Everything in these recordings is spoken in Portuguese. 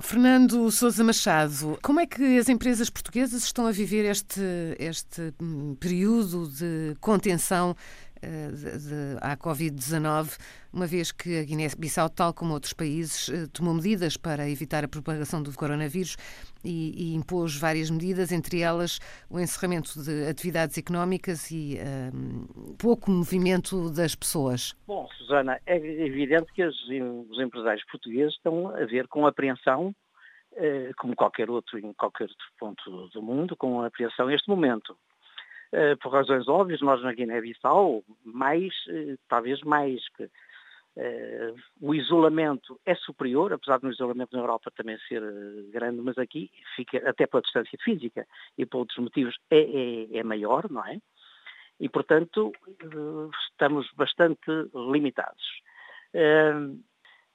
Fernando Sousa Machado, como é que as empresas portuguesas estão a viver este, este hum, período de contenção eh, à Covid-19, uma vez que a Guiné-Bissau, tal como outros países, eh, tomou medidas para evitar a propagação do coronavírus e, e impôs várias medidas, entre elas o encerramento de atividades económicas e um, pouco movimento das pessoas. Bom, Susana, é evidente que os, os empresários portugueses estão a ver com apreensão, eh, como qualquer outro em qualquer outro ponto do mundo, com apreensão este momento. Eh, por razões óbvias, nós na Guiné-Bissau, mais, eh, talvez mais, uh, o isolamento é superior, apesar do isolamento na Europa também ser grande, mas aqui fica, até pela distância física e por outros motivos, é, é, é maior, não é? E, portanto, estamos bastante limitados.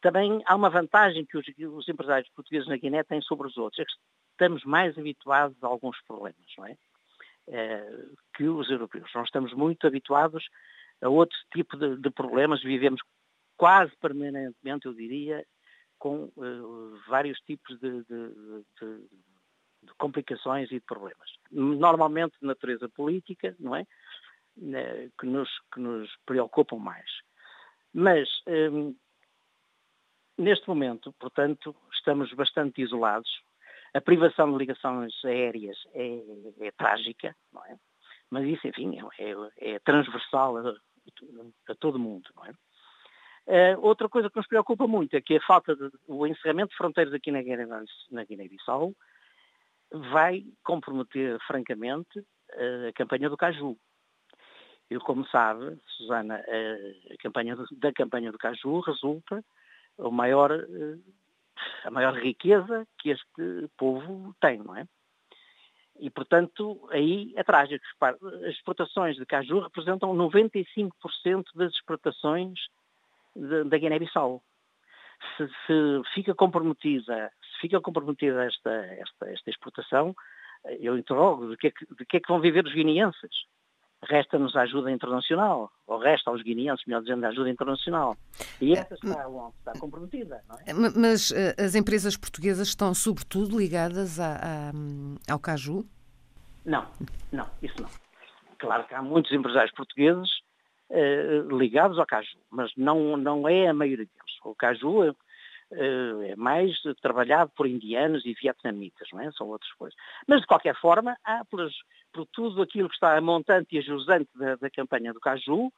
Também há uma vantagem que os, os empresários portugueses na Guiné têm sobre os outros, é que estamos mais habituados a alguns problemas, não é? Eh, que os europeus. Nós estamos muito habituados a outro tipo de, de problemas, vivemos quase permanentemente, eu diria, com uh, vários tipos de, de, de, complicações e de problemas. Normalmente de natureza política, não é? Uh, que, nos, que nos preocupam mais. Mas, um, neste momento, portanto, estamos bastante isolados, a privação de ligações aéreas é, é trágica, não é? Mas isso, enfim, é, é, é transversal a, a, todo mundo, não é? Uh, outra coisa que nos preocupa muito é que a falta de, o encerramento de fronteiras aqui na Guiné-Bissau vai comprometer, francamente, a campanha do Caju. E como sabe, Susana, a campanha do, da campanha do Caju resulta o maior uh, a maior riqueza que este povo tem, não é? E, portanto, aí é trágico. As exportações de caju representam 95% das exportações da Guiné-Bissau. Se, se, fica comprometida, se fica comprometida esta, esta, esta exportação, eu interrogo de que, é que, de que é que vão viver os guineenses? resta-nos a ajuda internacional, ou resta aos guineenses, melhor dizendo, a ajuda internacional. E essa está, está comprometida, é? Mas uh, as empresas portuguesas estão sobretudo ligadas a, a, ao caju? Não, não, isso não. Claro que há muitos empresários portugueses uh, ligados ao caju, mas não, não é a maioria deles. O caju é, é mais trabalhado por indianos e vietnamitas, não é? São outras coisas. Mas, de qualquer forma, há pelas, por tudo aquilo que está a montante e a jusante da, da campanha do Caju,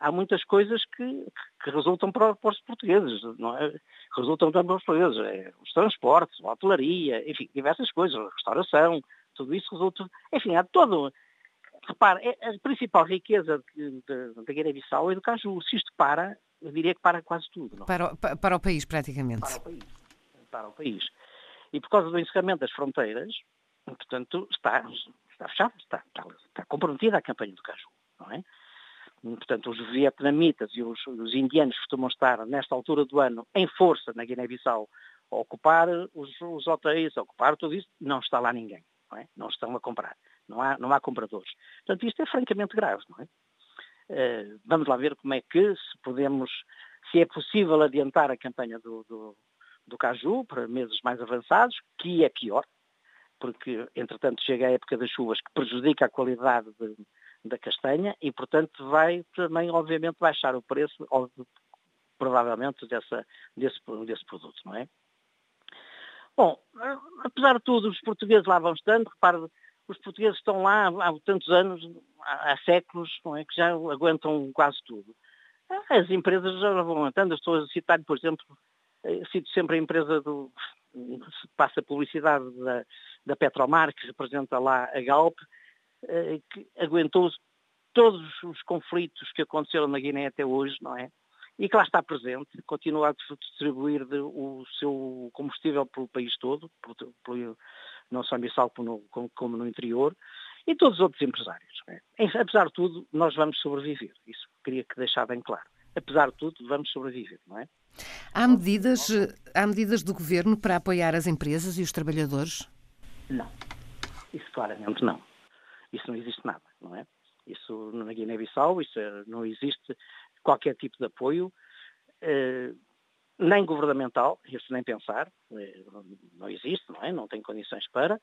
há muitas coisas que, que resultam para, para, os portugueses, não é? Resultam também para os portugueses. É, os transportes, a hotelaria, enfim, diversas coisas, a restauração, tudo isso resulta. Enfim, há todo. Repare, é, a principal riqueza da Guiné-Bissau é do Caju. Se isto para, eu diria que para quase tudo. Não? É? Para, o, para o país, praticamente. Para o país. Para o país. E por causa do encerramento das fronteiras, portanto, está está fechado, está, está, está comprometida a campanha do caju, não é? Portanto, os vietnamitas e os, os indianos costumam estar, nesta altura do ano, em força na Guiné-Bissau, a ocupar os, os, hotéis, a ocupar tudo isso, não está lá ninguém, não, é? não estão a comprar, não há, não há compradores. Portanto, isto é francamente grave, não é? Uh, vamos lá ver como é que, se podemos, se é possível adiantar a campanha do, do, do caju para meses mais avançados, que é pior, porque, entretanto, chega a época das chuvas que prejudica a qualidade de, da castanha e, portanto, vai também, obviamente, baixar o preço, provavelmente, dessa, desse, desse produto, não é? Bom, apesar de tudo, os portugueses lá vão estando, repare, os portugueses estão lá há tantos anos, há, séculos, não é, que já aguentam quase tudo. As empresas já vão aguentando, estou a citar, por exemplo, eh, cito sempre a empresa do, passa publicidade da, da Petromar, que representa lá a Galp, eh, que aguentou todos os conflitos que aconteceram na Guiné até hoje, não é? E que lá está presente, continua a distribuir o seu combustível pelo país todo, pelo, não só em Bissau como no, como no interior, e todos os outros empresários. É? Apesar de tudo, nós vamos sobreviver. Isso queria que deixar bem claro. Apesar de tudo, vamos sobreviver, não é? Há medidas, há medidas do governo para apoiar as empresas e os trabalhadores? Não. Isso claramente não. Isso não existe nada, não é? Isso na Guiné-Bissau, isso é, não existe qualquer tipo de apoio. Nem governamental, isso nem pensar, eh, não existe, não é? Não tem condições para,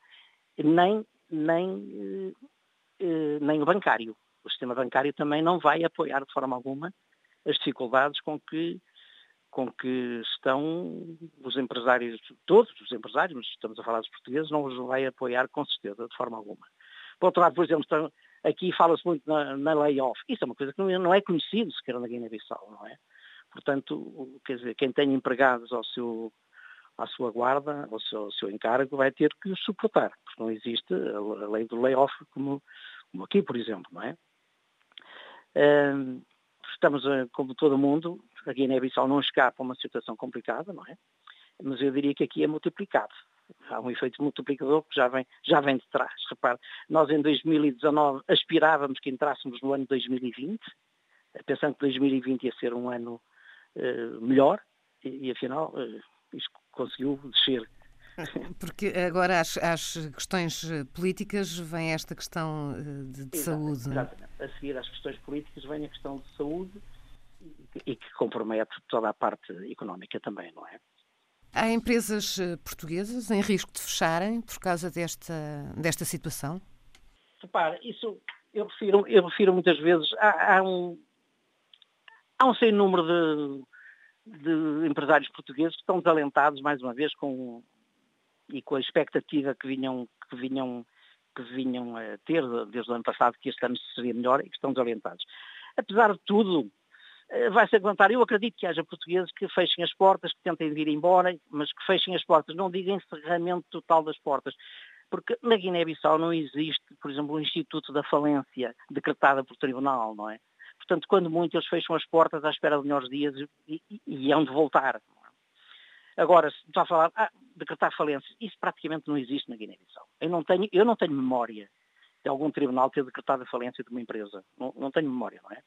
nem, nem, eh, nem o bancário. O sistema bancário também não vai apoiar de forma alguma as dificuldades com que, com que estão os empresários, todos os empresários, mas estamos a falar dos portugueses, não os vai apoiar com certeza, de forma alguma. Por outro lado, por exemplo, aqui fala-se muito na, na layoff. Isso é uma coisa que não é conhecido sequer na Guiné-Bissau, não é? Portanto, quer dizer, quem tem empregados ao seu, à sua guarda, ao seu, ao seu encargo, vai ter que suportar, porque não existe a lei do layoff como, como aqui, por exemplo, não é? Estamos, como todo mundo, a Guiné-Bissau não escapa a uma situação complicada, não é? Mas eu diria que aqui é multiplicado. Há um efeito multiplicador que já vem, já vem de trás. Repare, nós em 2019 aspirávamos que entrássemos no ano 2020, pensando que 2020 ia ser um ano melhor, e, e afinal uh, isto conseguiu descer. Porque agora às, às, questões políticas vem esta questão de, de exatamente, saúde. Exatamente. A seguir às questões políticas vem a questão de saúde e que compromete toda a parte económica também, não é? Há empresas eh, portuguesas em risco de fecharem por causa desta, desta situação? Repare, isso eu refiro, eu refiro muitas vezes, há, há um, há um sem número de, de, empresários portugueses que estão desalentados, mais uma vez, com, e com a expectativa que vinham, que vinham, que vinham a ter desde o ano passado, que este ano seria melhor, e que estão desalentados. Apesar de tudo, eh, vai-se aguentar. Eu acredito que haja portugueses que fechem as portas, que tentem vir embora, mas que fechem as portas, não digam encerramento total das portas. Porque na Guiné-Bissau não existe, por exemplo, um Instituto da Falência decretada por tribunal, não é? Portanto, quando muito, eles fecham as portas à espera de melhores dias e, hão de voltar. Agora, se está a falar, ah, decretar falência, isso praticamente não existe na Guiné-Bissau. Eu não tenho, eu não tenho memória de algum tribunal ter decretado a falência de uma empresa. Não, não tenho memória, não é?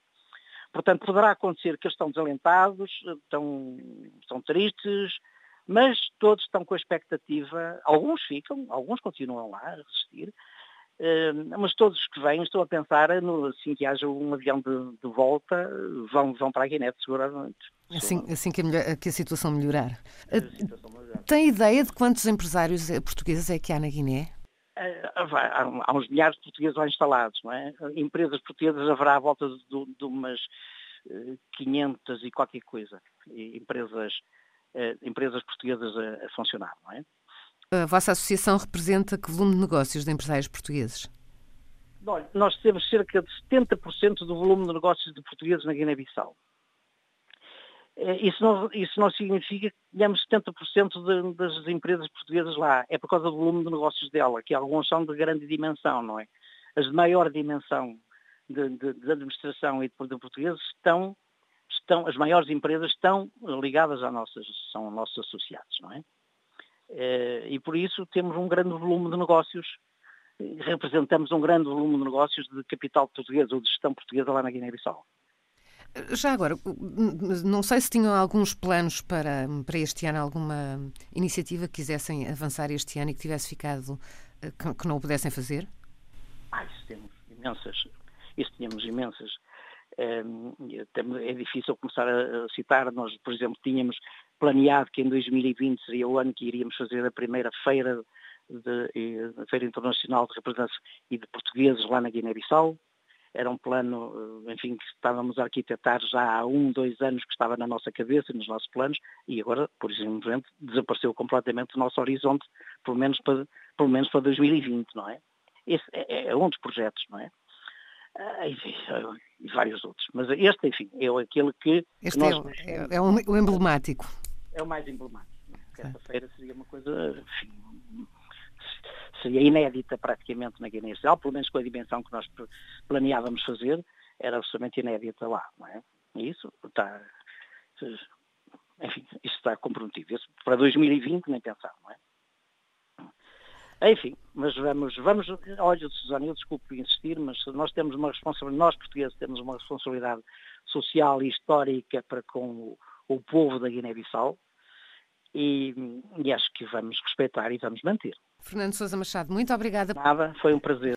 Portanto, poderá acontecer que eles estão desalentados, estão, estão tristes, mas todos estão com a expectativa, alguns ficam, alguns continuam lá a resistir, mas todos os que vêm estão a pensar, no, assim que haja um avião de, de volta, vão, vão para a Guiné seguramente. Assim, assim que, a, que a situação melhorar. A situação melhorar. Tem ideia de quantos empresários portugueses é que há na Guiné? Eh, há uns milhares de portugueses lá instalados, não é? Empresas portuguesas haverá à volta de, de umas 500 eh, e qualquer coisa, empresas, eh, empresas portuguesas a, a funcionar, não é? A vossa associação representa que volume de negócios de empresários portugueses? Olha, nós temos cerca de 70% do volume de negócios de portugueses na Guiné-Bissau. Eh, isso não, isso não significa que tenhamos 70% de, das empresas portuguesas lá. É por causa do volume de negócios dela, que alguns são de grande dimensão, não é? As de maior dimensão de, de, de administração e de, portugueses estão, estão, as maiores empresas estão ligadas a nossas, são nossos associados, não é? Eh, e por isso temos um grande volume de negócios, representamos um grande volume de negócios de capital português ou de gestão portuguesa lá na Guiné-Bissau. Já agora, não sei se tinham alguns planos para, para este ano, alguma iniciativa que quisessem avançar este ano e que tivesse ficado, eh, que, que não o pudessem fazer? Ah, isso temos imensas, isso tínhamos imensas. Ehm, é difícil começar a citar, nós, por exemplo, tínhamos planeado que em 2020 seria o ano que iríamos fazer a primeira feira, de, a Feira Internacional de Representação e de Portugueses lá na Guiné-Bissau, era um plano, eh, enfim, que estávamos a arquitetar já há um, dois anos que estava na nossa cabeça, nos nossos planos, e agora, por exemplo, desapareceu completamente do nosso horizonte, pelo menos para, pelo menos para 2020, não é? Esse é, é um dos projetos, não é? Ah, enfim, e vários outros. Mas este, enfim, é aquele que. Este nós... é, é, é, o emblemático. É o mais emblemático. Esta feira seria uma coisa, enfim, seria inédita praticamente na Guiné-Bissau, pelo menos com a dimensão que nós planeávamos fazer, era absolutamente inédita lá, não é? E isso está, enfim, isso está comprometido. Isso para 2020 nem pensar, não é? Enfim, mas vamos, vamos, olha, Susana, eu desculpe insistir, mas nós temos uma responsabilidade, nós portugueses temos uma responsabilidade social e histórica para com o, o povo da Guiné-Bissau e, e acho que vamos respeitar e vamos manter. Fernando Sousa Machado, muito obrigada. Nada, foi um prazer.